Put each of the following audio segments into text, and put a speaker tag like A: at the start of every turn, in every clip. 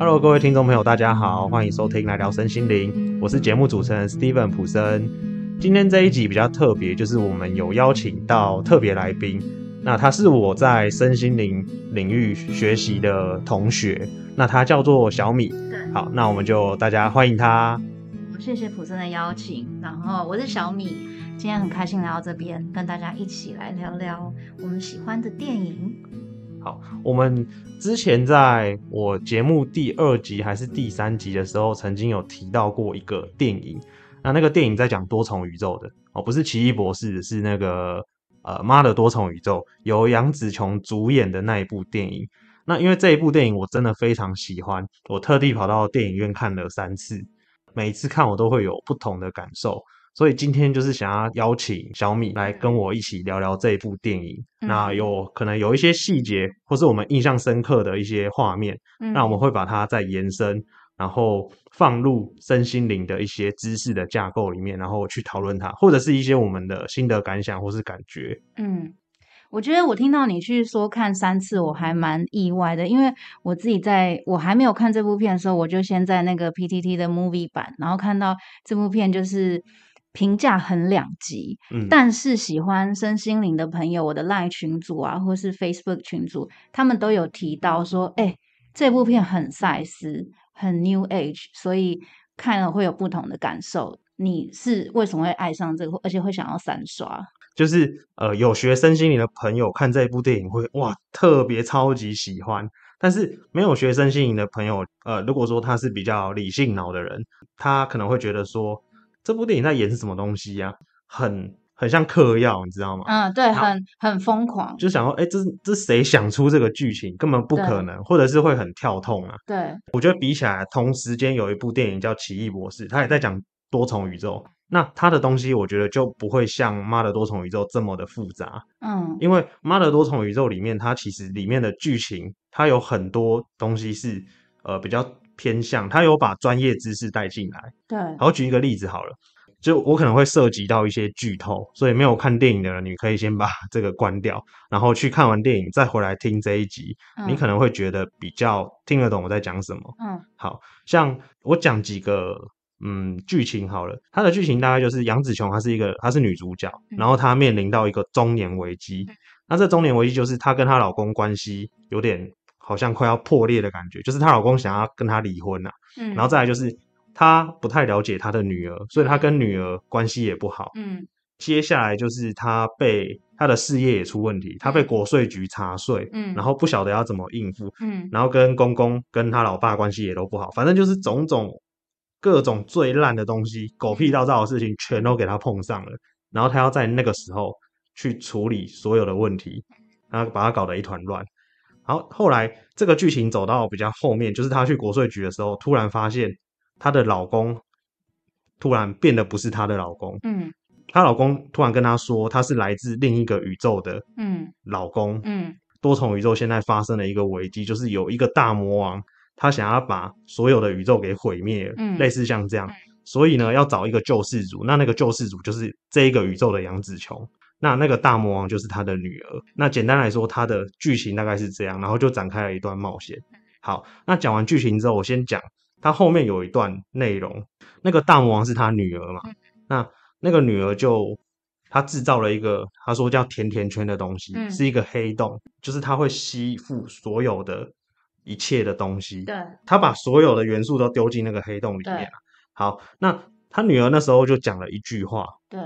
A: Hello，各位听众朋友，大家好，欢迎收听来聊身心灵，我是节目主持人 Steven 普森。今天这一集比较特别，就是我们有邀请到特别来宾，那他是我在身心灵领域学习的同学，那他叫做小米。
B: 对，
A: 好，那我们就大家欢迎他。
B: 谢谢普森的邀请，然后我是小米，今天很开心来到这边，跟大家一起来聊聊我们喜欢的电影。
A: 好，我们之前在我节目第二集还是第三集的时候，曾经有提到过一个电影。那那个电影在讲多重宇宙的哦，不是奇异博士，是那个呃妈的多重宇宙，由杨紫琼主演的那一部电影。那因为这一部电影我真的非常喜欢，我特地跑到电影院看了三次，每次看我都会有不同的感受。所以今天就是想要邀请小米来跟我一起聊聊这一部电影。那有可能有一些细节，或是我们印象深刻的一些画面，那我们会把它再延伸。然后放入身心灵的一些知识的架构里面，然后去讨论它，或者是一些我们的心得感想或是感觉。
B: 嗯，我觉得我听到你去说看三次，我还蛮意外的，因为我自己在我还没有看这部片的时候，我就先在那个 PTT 的 Movie 版，然后看到这部片就是评价很两极。嗯，但是喜欢身心灵的朋友，我的 Line 群组啊，或是 Facebook 群组，他们都有提到说，哎，这部片很赛斯。很 New Age，所以看了会有不同的感受。你是为什么会爱上这个，而且会想要三刷？
A: 就是呃，有学身心灵的朋友看这部电影会哇，特别超级喜欢。但是没有学生心灵的朋友，呃，如果说他是比较理性脑的人，他可能会觉得说，这部电影在演什么东西呀？很。很像嗑药，你知道吗？
B: 嗯，对，很很疯狂，
A: 就想说，哎，这这谁想出这个剧情？根本不可能，或者是会很跳痛啊。
B: 对，
A: 我觉得比起来，同时间有一部电影叫《奇异博士》，他也在讲多重宇宙。那他的东西，我觉得就不会像《妈的多重宇宙》这么的复杂。
B: 嗯，
A: 因为《妈的多重宇宙》里面，它其实里面的剧情，它有很多东西是呃比较偏向，他有把专业知识带进来。
B: 对，
A: 好，举一个例子好了。就我可能会涉及到一些剧透，所以没有看电影的人，你可以先把这个关掉，然后去看完电影再回来听这一集，你可能会觉得比较听得懂我在讲什么。
B: 嗯，
A: 好像我讲几个嗯剧情好了，它的剧情大概就是杨紫琼她是一个她是女主角，然后她面临到一个中年危机，那这中年危机就是她跟她老公关系有点好像快要破裂的感觉，就是她老公想要跟她离婚了，嗯，然后再来就是。她不太了解她的女儿，所以她跟女儿关系也不好。
B: 嗯，
A: 接下来就是她被她的事业也出问题，她被国税局查税，嗯，然后不晓得要怎么应付，
B: 嗯，
A: 然后跟公公跟她老爸关系也都不好，反正就是种种各种最烂的东西、狗屁倒灶的事情全都给她碰上了，然后她要在那个时候去处理所有的问题，然后把她搞得一团乱。然后后来这个剧情走到比较后面，就是她去国税局的时候，突然发现。她的老公突然变得不是她的老公，
B: 嗯，
A: 她老公突然跟她说，他是来自另一个宇宙的，
B: 嗯，
A: 老公，
B: 嗯，
A: 多重宇宙现在发生了一个危机，就是有一个大魔王，他想要把所有的宇宙给毁灭，
B: 嗯，
A: 类似像这样，所以呢，要找一个救世主，那那个救世主就是这一个宇宙的杨紫琼，那那个大魔王就是他的女儿，那简单来说，他的剧情大概是这样，然后就展开了一段冒险。好，那讲完剧情之后，我先讲。他后面有一段内容，那个大魔王是他女儿嘛？那那个女儿就他制造了一个，他说叫甜甜圈的东西，是一个黑洞，就是它会吸附所有的一切的东西。
B: 对，
A: 他把所有的元素都丢进那个黑洞里面好，那他女儿那时候就讲了一句话。
B: 对，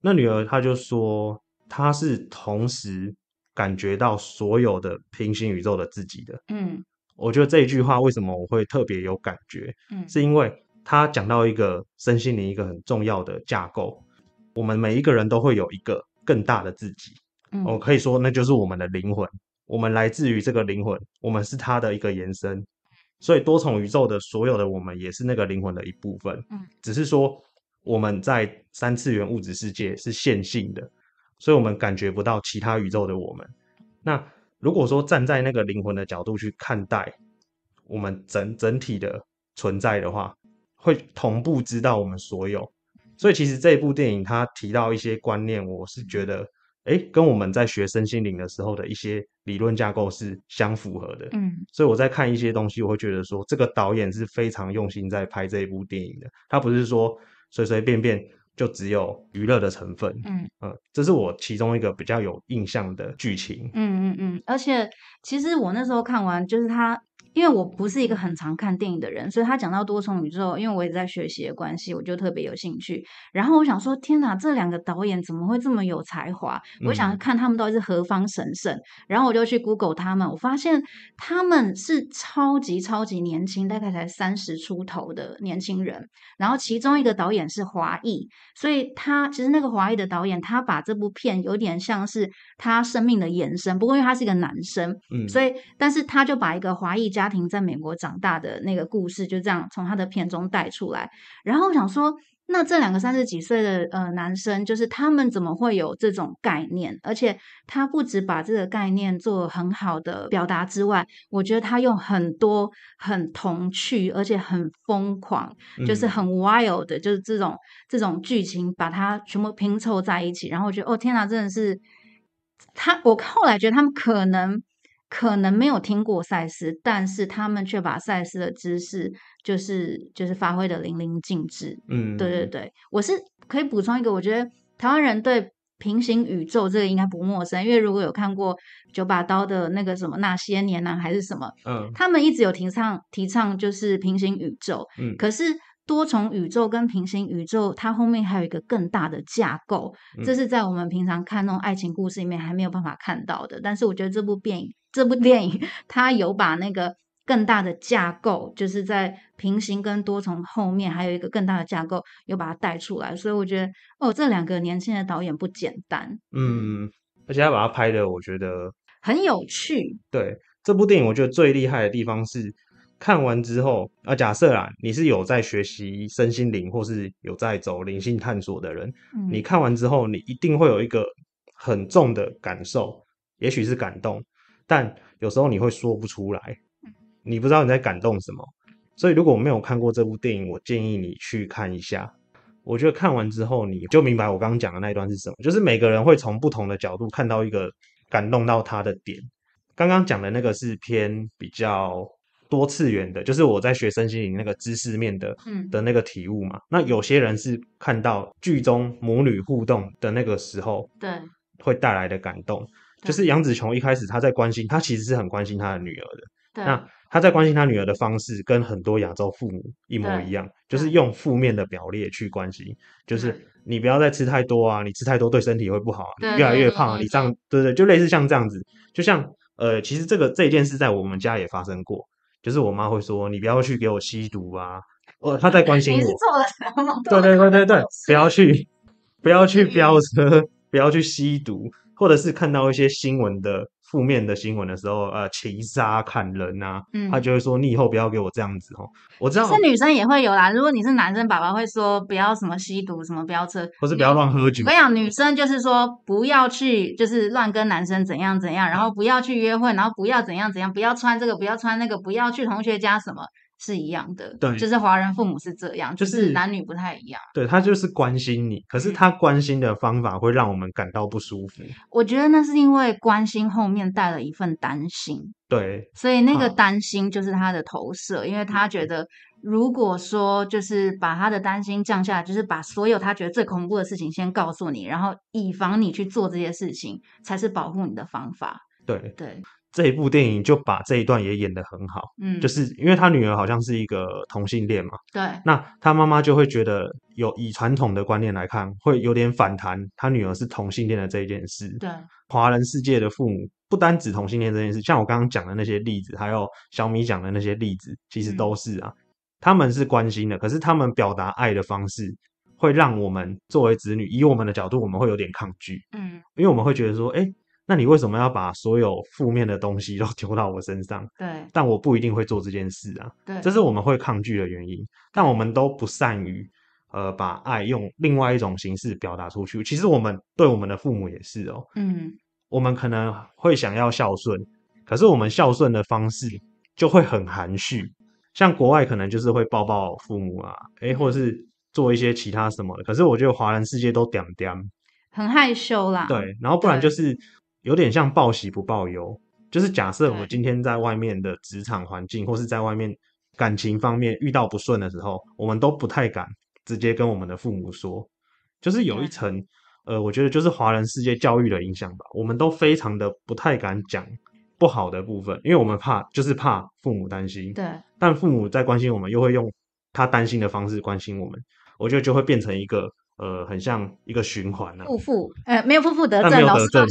A: 那女儿她就说，她是同时感觉到所有的平行宇宙的自己的。
B: 嗯。
A: 我觉得这一句话为什么我会特别有感觉？
B: 嗯，
A: 是因为她讲到一个身心灵一个很重要的架构，我们每一个人都会有一个更大的自己。
B: 嗯，
A: 我可以说那就是我们的灵魂，我们来自于这个灵魂，我们是它的一个延伸。所以多重宇宙的所有的我们也是那个灵魂的一部分。
B: 嗯，
A: 只是说我们在三次元物质世界是线性的，所以我们感觉不到其他宇宙的我们。那如果说站在那个灵魂的角度去看待我们整整体的存在的话，会同步知道我们所有。所以其实这一部电影它提到一些观念，我是觉得，哎，跟我们在学身心灵的时候的一些理论架构是相符合的。
B: 嗯
A: 所以我在看一些东西，我会觉得说，这个导演是非常用心在拍这一部电影的。他不是说随随便便就只有娱乐的成分。
B: 嗯
A: 嗯，这是我其中一个比较有印象的剧情。
B: 嗯嗯嗯，而且其实我那时候看完，就是他，因为我不是一个很常看电影的人，所以他讲到多重宇宙，因为我也在学习的关系，我就特别有兴趣。然后我想说，天哪，这两个导演怎么会这么有才华？我想
A: 嗯
B: 看他们到底是何方神圣。然后我就去 Google 他们，我发现他们是超级超级年轻，大概才三十出头的年轻人。然后其中一个导演是华裔，所以他其实那个华裔的导演，他把这部片有点像是他生命的延伸。不过因为他是一个男生，
A: 嗯，
B: 所以但是他就把一个华裔家庭在美国长大的那个故事，就这样从他的片中带出来。然后我想说，那这两个三十几岁的呃男生，就是他们怎么会有这种概念？而且他不止把这个概念做很好的表达之外，我觉得他用很多很童趣，而且很疯狂，就是
A: 嗯
B: 很 wild 的，就是这种这种剧情，把它全部拼凑在一起。然后我觉得，哦天哪，真的是他。我后来觉得他们可能可能没有听过赛斯，但是他们却把赛斯的知识就是就是发挥的淋漓尽致。
A: 嗯，
B: 对对对，我是可以补充一个，我觉得台湾人对平行宇宙这个应该不陌生，因为如果有看过九把刀的那个什么那些年呢、还是什么，
A: 嗯。
B: 他们一直有提倡提倡就是平行宇宙，
A: 嗯。
B: 可是多重宇宙跟平行宇宙，它后面还有一个更大的架构，这
A: 嗯。
B: 是在我们平常看那种爱情故事里面还没有办法看到的。但是我觉得这部电影，这部电影 它有把那个更大的架构，就是在平行跟多重后面还有一个更大的架构，有把它带出来。所以我觉得，哦，这两个年轻的导演不简单，
A: 嗯，而且他把它拍的，我觉得
B: 很有趣。
A: 对这部电影，我觉得最厉害的地方是看完之后啊，假设啦，你是有在学习身心灵或是有在走灵性探索的人，
B: 嗯，
A: 你看完之后，你一定会有一个很重的感受，也许是感动，但有时候你会说不出来，你不知道你在感动什么。所以如果我没有看过这部电影，我建议你去看一下。我觉得看完之后，你就明白我刚刚讲的那一段是什么，就是每个人会从不同的角度看到一个感动到他的点。刚刚讲的那个是偏比较多次元的，就是我在学生心理那个知识面的
B: 嗯
A: 的那个体悟嘛。那有些人是看到剧中母女互动的那个时候
B: 对
A: 会带来的感动，
B: 对
A: 就是杨紫琼一开始她在关心，她其实是很关心她的女儿的。
B: 对，
A: 那她在关心她女儿的方式跟很多亚洲父母一模一样，就是用负面的表列去关心，就是你不要再吃太多啊，你吃太多对身体会不好啊，你越来越胖啊，你这样对对，就类似像这样子，就像呃，其实这个这件事在我们家也发生过，就是我妈会说你不要去给我吸毒啊，呃，她在关心我，
B: 你是做了什么？
A: 对对对对对，不要去不要去
B: 嗯
A: 飙车，不要去吸毒，或者是看到一些新闻的负面的新闻的时候，呃，情杀、砍人啊，
B: 嗯
A: 他就会说你以后不要给我这样子哦。我知道，
B: 是女生也会有啦。如果你是男生，爸爸会说不要什么吸毒，什么飙车，
A: 或是不要乱喝酒
B: 我跟，你讲，女生就是说不要去，就是乱跟男生怎样怎样，然后不要去约会，然后不要怎样怎样，不要穿这个，不要穿那个，不要去同学家，什么是一样的。
A: 对
B: 就是华人父母是这样，
A: 就
B: 就是是男女不太一样。
A: 对他就是关心你，可是
B: 嗯
A: 他关心的方法会让我们感到不舒服。
B: 我觉得那是因为关心后面带了一份担心。
A: 对，
B: 所以那个
A: 嗯
B: 担心就是他的投射，因为他觉得如果说就是把他的担心降下来，就是把所有他觉得最恐怖的事情先告诉你，然后以防你去做这些事情，才是保护你的方法。
A: 对，
B: 对，
A: 这一部电影就把这一段也演得很好，
B: 嗯，
A: 就是因为他女儿好像是一个同性恋嘛，
B: 对，
A: 那他妈妈就会觉得有以传统的观念来看，会有点反弹他女儿是同性恋的这一件事。
B: 对，
A: 华人世界的父母不单指同性恋这件事，像我刚刚讲的那些例子，还有小米讲的那些例子，其实
B: 嗯。
A: 都是啊，他们是关心的，可是他们表达爱的方式，会让我们作为子女，以我们的角度，我们会有点抗拒，
B: 嗯，
A: 因为我们会觉得说，哎，那你为什么要把所有负面的东西都 丢到我身上？
B: 对，
A: 但我不一定会做这件事啊。
B: 对，
A: 这是我们会抗拒的原因，但我们都不善于呃把爱用另外一种形式表达出去。其实我们对我们的父母也是哦，
B: 嗯，
A: 我们可能会想要孝顺，可是我们孝顺的方式就会很含蓄。像国外可能就是会抱抱父母啊，诶，或者是做一些其他什么的。可是我觉得华人世界都点点，
B: 很害羞啦。
A: 对，然后不然就是有点像报喜不报忧，就是假设我
B: 对。
A: 今天在外面的职场环境，或是在外面感情方面遇到不顺的时候，我们都不太敢直接跟我们的父母说，就是有一
B: 对。
A: 层，呃，我觉得就是华人世界教育的影响吧，我们都非常的不太敢讲不好的部分，因为我们怕就是怕父母担心，
B: 对。
A: 但父母在关心我们，又会用他担心的方式关心我们，我觉得就会变成一个呃，很像一个循环啊。
B: 负负，呃，没有负负得
A: 但
B: 正，老师都讲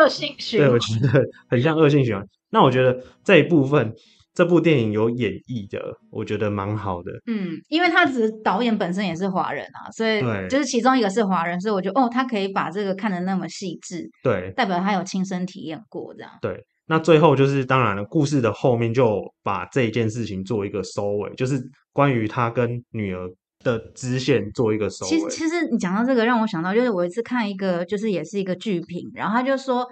B: 恶性循环
A: 对，
B: 环
A: 我。觉得很像恶性循环。那我觉得这一部分，这部电影有演绎的，我觉得蛮好的。
B: 嗯，因为他只是导演本身也是华人啊，所以
A: 对
B: 就是其中一个是华人，所以我觉得哦，他可以把这个看得那么细致，
A: 对
B: 代表他有亲身体验过这样。
A: 对，那最后就是当然了，故事的后面就把这一件事情做一个收尾，就是关于他跟女儿的支线做一个收尾。
B: 其实，其实你讲到这个，让我想到就是我一次看一个，就是也是一个剧评，然后他就说，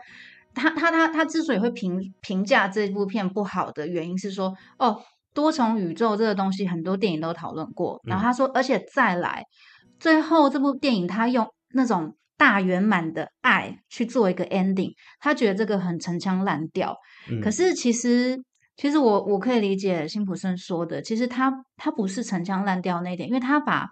B: 他他他他之所以会评评价这部片不好的原因是说，哦，多重宇宙这个东西很多电影都讨论过，然后他说，而且再来，最后这部电影他用那种大圆满的爱去做一个 ending，他觉得这个很陈腔滥调，
A: 嗯。
B: 可是其实，其实我我可以理解辛普森说的，其实他他不是陈腔滥调那一点，因为他把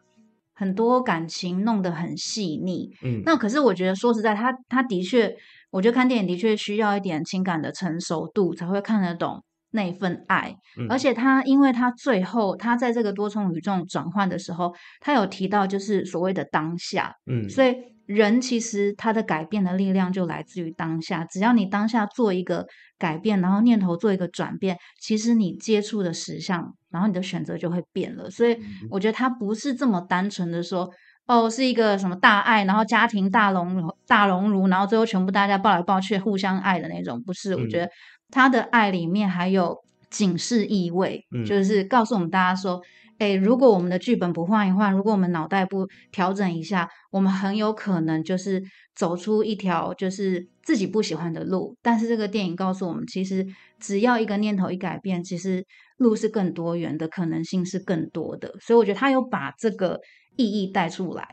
B: 很多感情弄得很细腻。
A: 嗯，
B: 那可是我觉得说实在，他他的确，我觉得看电影的确需要一点情感的成熟度，才会看得懂那份爱。
A: 嗯
B: 而且他，因为他最后他在这个多重宇宙转换的时候，他有提到就是所谓的当下，
A: 嗯，
B: 所以人其实他的改变的力量就来自于当下。只要你当下做一个改变，然后念头做一个转变，其实你接触的实相，然后你的选择就会变了。所以
A: 嗯
B: 我觉得他不是这么单纯的说。哦，是一个什么大爱，然后家庭大熔炉大熔炉，然后最后全部大家抱来抱去，互相爱的那种，不是？我觉
A: 嗯
B: 得他的爱里面还有警示意味，
A: 嗯
B: 就是告诉我们大家说，哎，如果我们的剧本不换一换，如果我们脑袋不调整一下，我们很有可能就是走出一条就是自己不喜欢的路。但是这个电影告诉我们，其实只要一个念头一改变，其实路是更多元的，可能性是更多的。所以我觉得他有把这个意义带出来。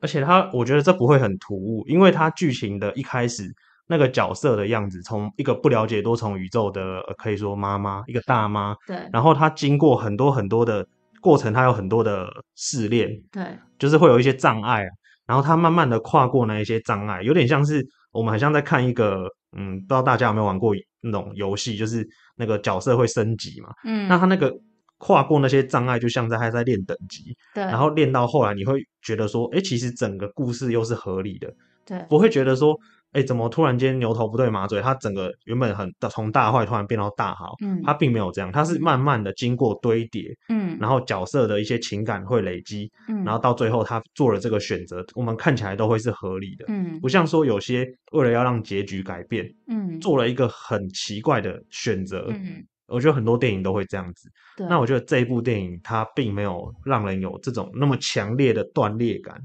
A: 而且他，我觉得这不会很突兀，因为他剧情的一开始那个角色的样子，从一个不了解多重宇宙的，呃可以说妈妈，一个大妈，
B: 对。
A: 然后她经过很多很多的过程，她有很多的试炼，
B: 对。
A: 就是会有一些障碍啊，然后她慢慢的跨过那一些障碍，有点像是我们好像在看一个，嗯，不知道大家有没有玩过那种游戏，就是那个角色会升级嘛，
B: 嗯，
A: 那他那个跨过那些障碍，就像在他在练等级，
B: 对，
A: 然后练到后来，你会觉得说，哎，其实整个故事又是合理的，
B: 对。
A: 不会觉得说，哎，怎么突然间牛头不对马嘴，他整个原本很从大坏突然变到大好，
B: 嗯
A: 他并没有这样，他是慢慢的经过堆叠，
B: 嗯
A: 然后角色的一些情感会累积，
B: 嗯
A: 然后到最后他做了这个选择，我们看起来都会是合理的，
B: 嗯
A: 不像说有些为了要让结局改变，
B: 嗯
A: 做了一个很奇怪的选择。
B: 嗯
A: 我觉得很多电影都会这样子。
B: 对，
A: 那我觉得这一部电影它并没有让人有这种那么强烈的断裂感。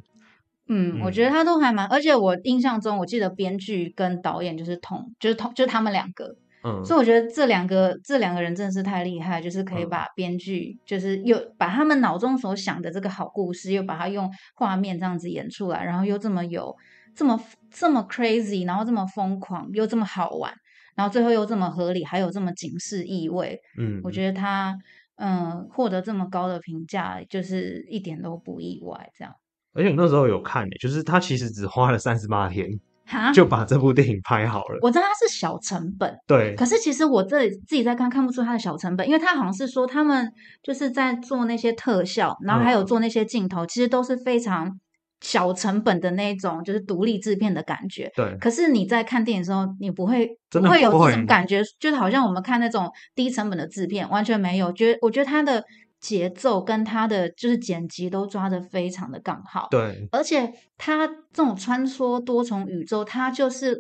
B: 嗯，我
A: 嗯
B: 觉得他都还蛮，而且我印象中，我记得编剧跟导演就是同，就是同，就是他们两个，
A: 嗯，
B: 所以我觉得这两个这两个人真的是太厉害，就是可以
A: 嗯。
B: 把编剧，就是又把他们脑中所想的这个好故事，又把它用画面这样子演出来，然后又这么有这么这么 crazy，然后这么疯狂，又这么好玩，然后最后又这么合理，还有这么警示意味，
A: 嗯，
B: 我觉得。他嗯获得这么高的评价，就是一点都不意外，这样
A: 而且我那时候有看、欸，就是他其实只花了三十八天
B: 哈。
A: 就把这部电影拍好了。
B: 我知道它是小成本，
A: 对，
B: 可是其实我这里自己在看，看不出它的小成本，因为他好像是说他们就是在做那些特效，然后还有
A: 嗯
B: 做那些镜头，其实都是非常小成本的那种，就是独立制片的感觉。
A: 对，
B: 可是你在看电影的时候，你不会
A: 真的
B: 不会有这种感觉，就是好像我们看那种低成本的制片，完全没有。觉得我觉得它的节奏跟他的就是剪辑都抓的非常的刚好。
A: 对，
B: 而且他这种穿梭多重宇宙，他就是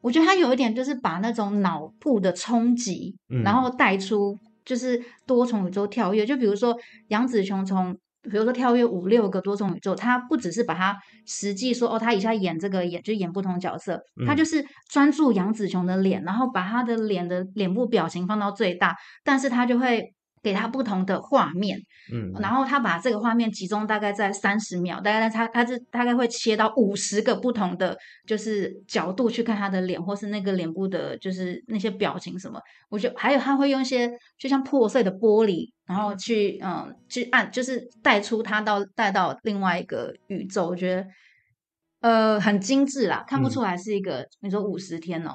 B: 我觉得他有一点就是把那种脑部的冲击，
A: 嗯
B: 然后带出就是多重宇宙跳跃。就比如说杨紫琼从。比如说跳跃五六个多重宇宙，他不只是把他实际说哦，他一下演这个演就演不同角色，他
A: 嗯
B: 就是专注杨紫琼的脸，然后把他的脸的脸部表情放到最大，但是他就会给他不同的画面，
A: 嗯，
B: 然后他把这个画面集中大概在三十秒，大概他他是大概会切到五十个不同的就是角度去看他的脸，或是那个脸部的，就是那些表情什么。我觉得还有他会用一些就像破碎的玻璃，然后去嗯去按，就是带出他到带到另外一个宇宙。我觉得呃很精致啦，看不
A: 嗯
B: 出来是一个你说五十天哦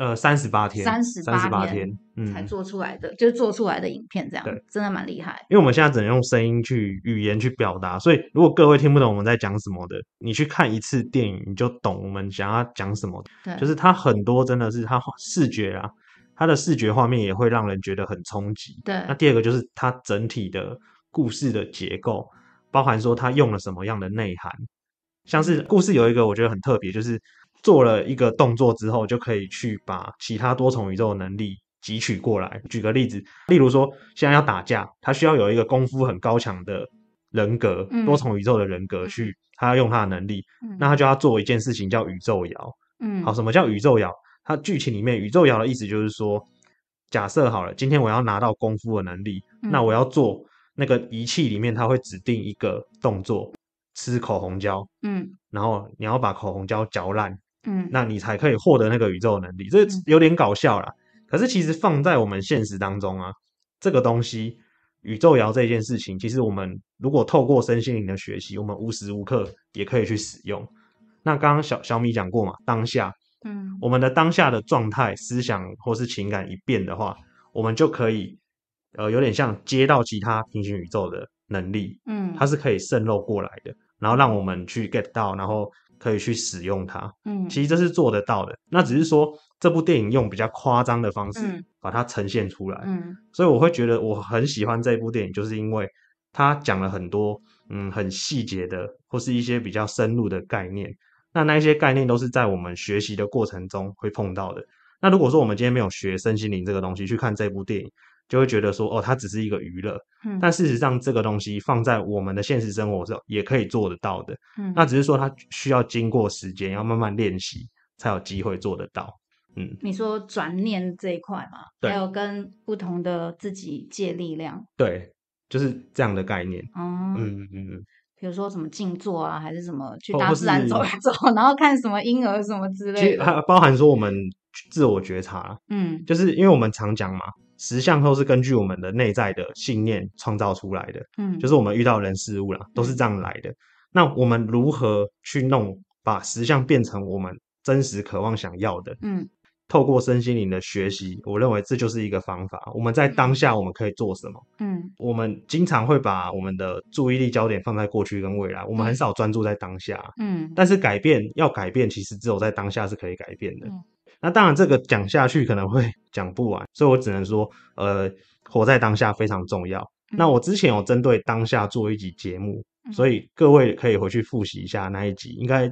A: 呃，三十八天
B: ，38
A: 三十八
B: 天
A: 天，
B: 才
A: 嗯，
B: 做出来的，就是做出来的影片这样
A: 对，
B: 真的蛮厉害。
A: 因为我们现在只能用声音去语言去表达，所以如果各位听不懂我们在讲什么的，你去看一次电影，你就懂我们想要讲什么。
B: 对，
A: 就是它很多真的是它视觉啊，它的视觉画面也会让人觉得很冲击。
B: 对
A: 那第二个就是它整体的故事的结构，包含说它用了什么样的内涵，像是故事有一个我觉得很特别，就是做了一个动作之后，就可以去把其他多重宇宙的能力汲取过来。举个例子，例如说现在要打架，他需要有一个功夫很高强的人格，
B: 嗯
A: 多重宇宙的人格去，他要用他的能力，
B: 嗯
A: 那他就要做一件事情叫宇宙摇。
B: 嗯
A: 好，什么叫宇宙摇？它剧情里面宇宙摇的意思就是说，假设好了，今天我要拿到功夫的能力，
B: 嗯
A: 那我要做那个仪器里面，它会指定一个动作，吃口红胶，
B: 嗯
A: 然后你要把口红胶嚼烂，
B: 嗯
A: 那你才可以获得那个宇宙能力。这
B: 嗯
A: 有点搞笑啦，可是其实放在我们现实当中啊，这个东西。宇宙摇这件事情，其实我们如果透过身心灵的学习，我们无时无刻也可以去使用。那刚刚小小米讲过嘛，当下
B: 嗯
A: 我们的当下的状态、思想或是情感一变的话，我们就可以呃有点像接到其他平行宇宙的能力，
B: 嗯，
A: 它是可以渗漏过来的，然后让我们去 get 到，然后可以去使用它。
B: 嗯
A: 其实这是做得到的，那只是说这部电影用比较夸张的方式
B: 嗯
A: 把它呈现出来。
B: 嗯
A: 所以我会觉得我很喜欢这部电影，就是因为它讲了很多嗯很细节的，或是一些比较深入的概念。那那一些概念都是在我们学习的过程中会碰到的。那如果说我们今天没有学身心灵这个东西，去看这部电影，就会觉得说哦，它只是一个娱乐。
B: 嗯，
A: 但事实上，这个东西放在我们的现实生活中也可以做得到的。
B: 嗯
A: 那只是说它需要经过时间，要慢慢练习，才有机会做得到。嗯，
B: 你说转念这一块嘛，
A: 对
B: 还有跟不同的自己借力量，
A: 对，就是这样的概念。
B: 哦，
A: 嗯嗯嗯。
B: 比如说什么静坐啊，还是什么去大自然走一走，然后看什么婴儿什么之
A: 其实
B: 类的，
A: 还包含说我们自我觉察，
B: 嗯
A: 就是因为我们常讲嘛，实相都是根据我们的内在的信念创造出来的，
B: 嗯，
A: 就是我们遇到人事物啦，都是这样来的。那我们如何去弄，把实相变成我们真实渴望想要的？
B: 嗯
A: 透过身心灵的学习，我认为这就是一个方法。我们在当下我们可以做什么？
B: 嗯
A: 我们经常会把我们的注意力焦点放在过去跟未来，我们很
B: 嗯
A: 少专注在当下。
B: 嗯
A: 但是改变要改变，其实只有在当下是可以改变的。
B: 嗯
A: 那当然，这个讲下去可能会 讲不完，所以我只能说，呃，活在当下非常重要。那我之前有针对当下做一集节目，
B: 嗯
A: 所以各位可以回去复习一下那一集，应该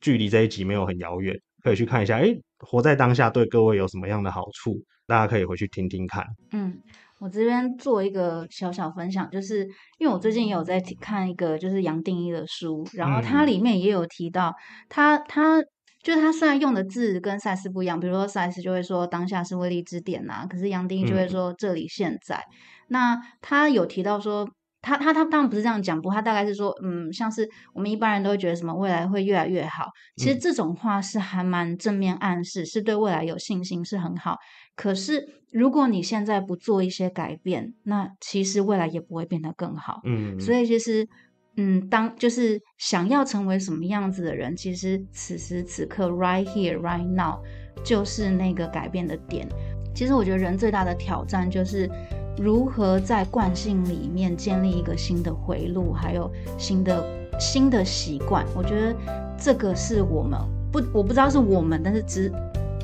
A: 距离这一集没有很遥远，可以去看一下。诶，活在当下对各位有什么样的好处？大家可以回去听听看。
B: 嗯，我这边做一个小小分享，就是因为我最近也有在看一个就是杨定一的书，然后它
A: 嗯
B: 里面也有提到，他他就是他虽然用的字跟赛斯不一样，比如说赛斯就会说当下是威力之点呐、可是杨定一就会
A: 嗯
B: 说这里现在。那他有提到说。他他他当然不是这样讲，不过他大概是说，嗯，像是我们一般人都会觉得什么未来会越来越好，其实
A: 嗯
B: 这种话是还蛮正面暗示，是对未来有信心，是很好。可是如果你现在不做一些改变，那其实未来也不会变得更好。
A: 嗯，
B: 所以其实，嗯，当就是想要成为什么样子的人，其实此时此刻，right here, right now，就是那个改变的点。其实我觉得人最大的挑战就是如何在惯性里面建立一个新的回路，还有新的新的习惯。我觉得这个是我们不，我不知道是我们，但是至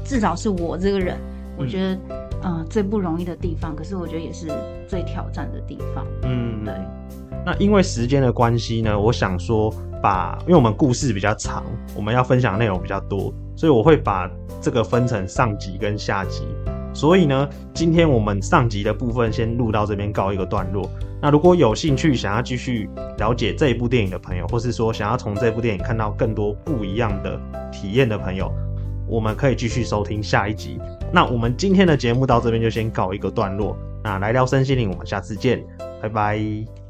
B: 至少是我这个人，我觉得，呃，最不容易的地方，可是我觉得也是最挑战的地方。
A: 嗯，
B: 对。
A: 那因为时间的关系呢，我想说把，因为我们故事比较长，我们要分享的内容比较多，所以我会把这个分成上集跟下集。所以呢，今天我们上集的部分先录到这边告一个段落。那如果有兴趣想要继续了解这一部电影的朋友，或是说想要从这部电影看到更多不一样的体验的朋友，我们可以继续收听下一集。那我们今天的节目到这边就先告一个段落。那来聊身心灵，我们下次见，拜拜。